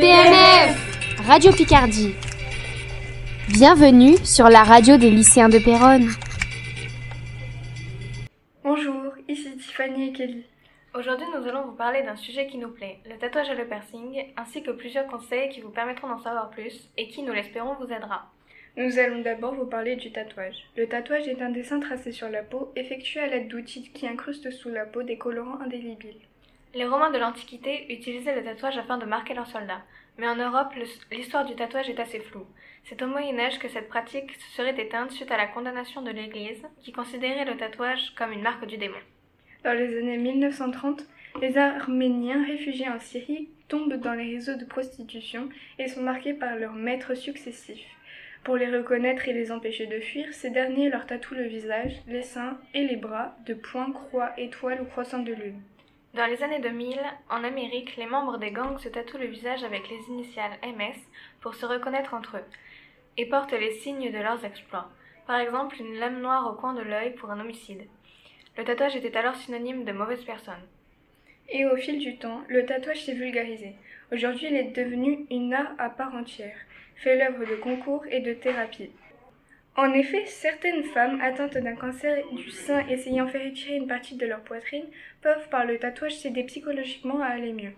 PNF Radio Picardie. Bienvenue sur la radio des lycéens de Péronne. Bonjour, ici Tiffany et Kelly. Aujourd'hui, nous allons vous parler d'un sujet qui nous plaît, le tatouage et le piercing, ainsi que plusieurs conseils qui vous permettront d'en savoir plus et qui, nous l'espérons, vous aidera. Nous allons d'abord vous parler du tatouage. Le tatouage est un dessin tracé sur la peau, effectué à l'aide d'outils qui incrustent sous la peau des colorants indélébiles. Les Romains de l'Antiquité utilisaient le tatouage afin de marquer leurs soldats, mais en Europe, l'histoire du tatouage est assez floue. C'est au Moyen Âge que cette pratique se serait éteinte suite à la condamnation de l'Église, qui considérait le tatouage comme une marque du démon. Dans les années 1930, les Arméniens réfugiés en Syrie tombent dans les réseaux de prostitution et sont marqués par leurs maîtres successifs. Pour les reconnaître et les empêcher de fuir, ces derniers leur tatouent le visage, les seins et les bras de points, croix, étoiles ou croissants de lune. Dans les années 2000, en Amérique, les membres des gangs se tatouent le visage avec les initiales MS pour se reconnaître entre eux et portent les signes de leurs exploits. Par exemple, une lame noire au coin de l'œil pour un homicide. Le tatouage était alors synonyme de mauvaise personne. Et au fil du temps, le tatouage s'est vulgarisé. Aujourd'hui, il est devenu une art à part entière, fait l'œuvre de concours et de thérapie. En effet, certaines femmes atteintes d'un cancer du sein essayant de faire retirer une partie de leur poitrine peuvent par le tatouage s'aider psychologiquement à aller mieux.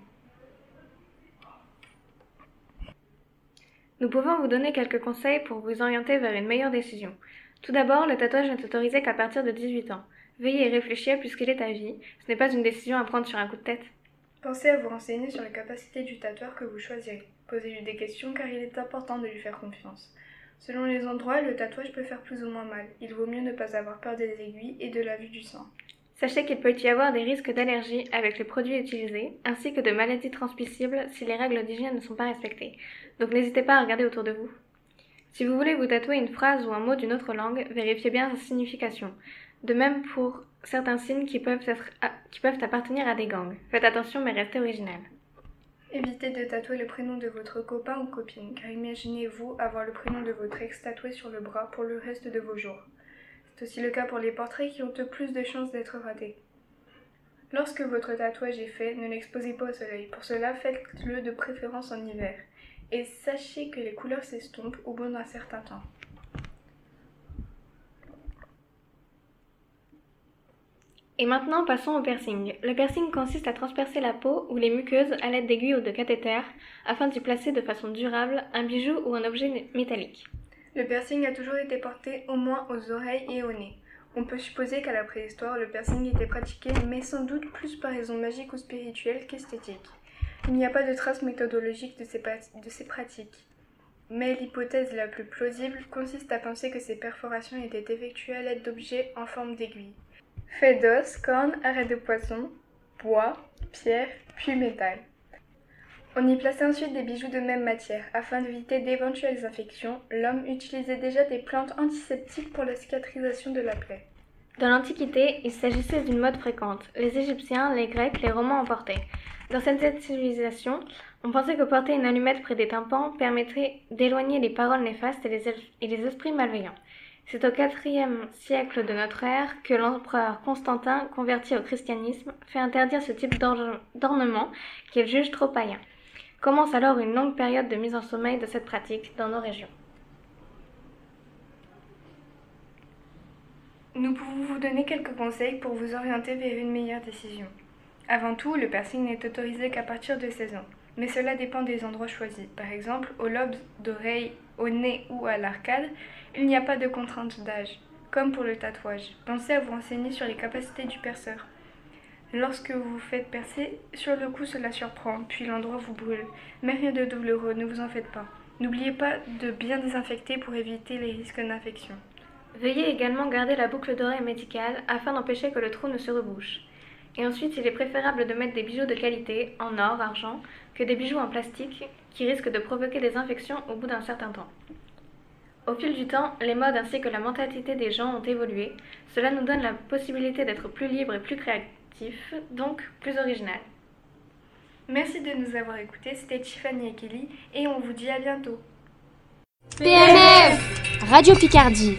Nous pouvons vous donner quelques conseils pour vous orienter vers une meilleure décision. Tout d'abord, le tatouage n'est autorisé qu'à partir de 18 ans. Veuillez y réfléchir puisqu'il est à vie. Ce n'est pas une décision à prendre sur un coup de tête. Pensez à vous renseigner sur les capacités du tatoueur que vous choisirez. Posez-lui des questions car il est important de lui faire confiance. Selon les endroits, le tatouage peut faire plus ou moins mal. Il vaut mieux ne pas avoir peur des aiguilles et de la vue du sang. Sachez qu'il peut y avoir des risques d'allergie avec les produits utilisés, ainsi que de maladies transmissibles si les règles d'hygiène ne sont pas respectées. Donc n'hésitez pas à regarder autour de vous. Si vous voulez vous tatouer une phrase ou un mot d'une autre langue, vérifiez bien sa signification. De même pour certains signes qui peuvent, appartenir à des gangs. Faites attention mais restez original. Évitez de tatouer le prénom de votre copain ou copine, car imaginez-vous avoir le prénom de votre ex tatoué sur le bras pour le reste de vos jours. C'est aussi le cas pour les portraits qui ont le plus de chances d'être ratés. Lorsque votre tatouage est fait, ne l'exposez pas au soleil. Pour cela, faites-le de préférence en hiver. Et sachez que les couleurs s'estompent au bout d'un certain temps. Et maintenant, passons au piercing. Le piercing consiste à transpercer la peau ou les muqueuses à l'aide d'aiguilles ou de cathéters afin d'y placer de façon durable un bijou ou un objet métallique. Le piercing a toujours été porté au moins aux oreilles et au nez. On peut supposer qu'à la préhistoire, le piercing était pratiqué, mais sans doute plus par raison magique ou spirituelle qu'esthétique. Il n'y a pas de traces méthodologiques de de ces pratiques. Mais l'hypothèse la plus plausible consiste à penser que ces perforations étaient effectuées à l'aide d'objets en forme d'aiguille. Fait d'os, cornes, arrêts de poisson, bois, pierre, puis métal. On y plaçait ensuite des bijoux de même matière. Afin d'éviter d'éventuelles infections, l'homme utilisait déjà des plantes antiseptiques pour la cicatrisation de la plaie. Dans l'Antiquité, il s'agissait d'une mode fréquente. Les Égyptiens, les Grecs, les Romains en portaient. Dans cette civilisation, on pensait que porter une allumette près des tympans permettrait d'éloigner les paroles néfastes et les esprits malveillants. C'est au IVe siècle de notre ère que l'empereur Constantin, converti au christianisme, fait interdire ce type d'ornement qu'il juge trop païen. Commence alors une longue période de mise en sommeil de cette pratique dans nos régions. Nous pouvons vous donner quelques conseils pour vous orienter vers une meilleure décision. Avant tout, le piercing n'est autorisé qu'à partir de 16 ans, mais cela dépend des endroits choisis. Par exemple, au lobe d'oreille, au nez ou à l'arcade, il n'y a pas de contrainte d'âge, comme pour le tatouage. Pensez à vous renseigner sur les capacités du perceur. Lorsque vous vous faites percer, sur le coup cela surprend, puis l'endroit vous brûle. Mais rien de douloureux, ne vous en faites pas. N'oubliez pas de bien désinfecter pour éviter les risques d'infection. Veuillez également garder la boucle d'oreille médicale afin d'empêcher que le trou ne se rebouche. Et ensuite, il est préférable de mettre des bijoux de qualité, en or, argent, que des bijoux en plastique qui risquent de provoquer des infections au bout d'un certain temps. Au fil du temps, les modes ainsi que la mentalité des gens ont évolué. Cela nous donne la possibilité d'être plus libre et plus créatif, donc plus original. Merci de nous avoir écoutés, c'était Tiffany et Kelly, et on vous dit à bientôt. PNF Radio Picardie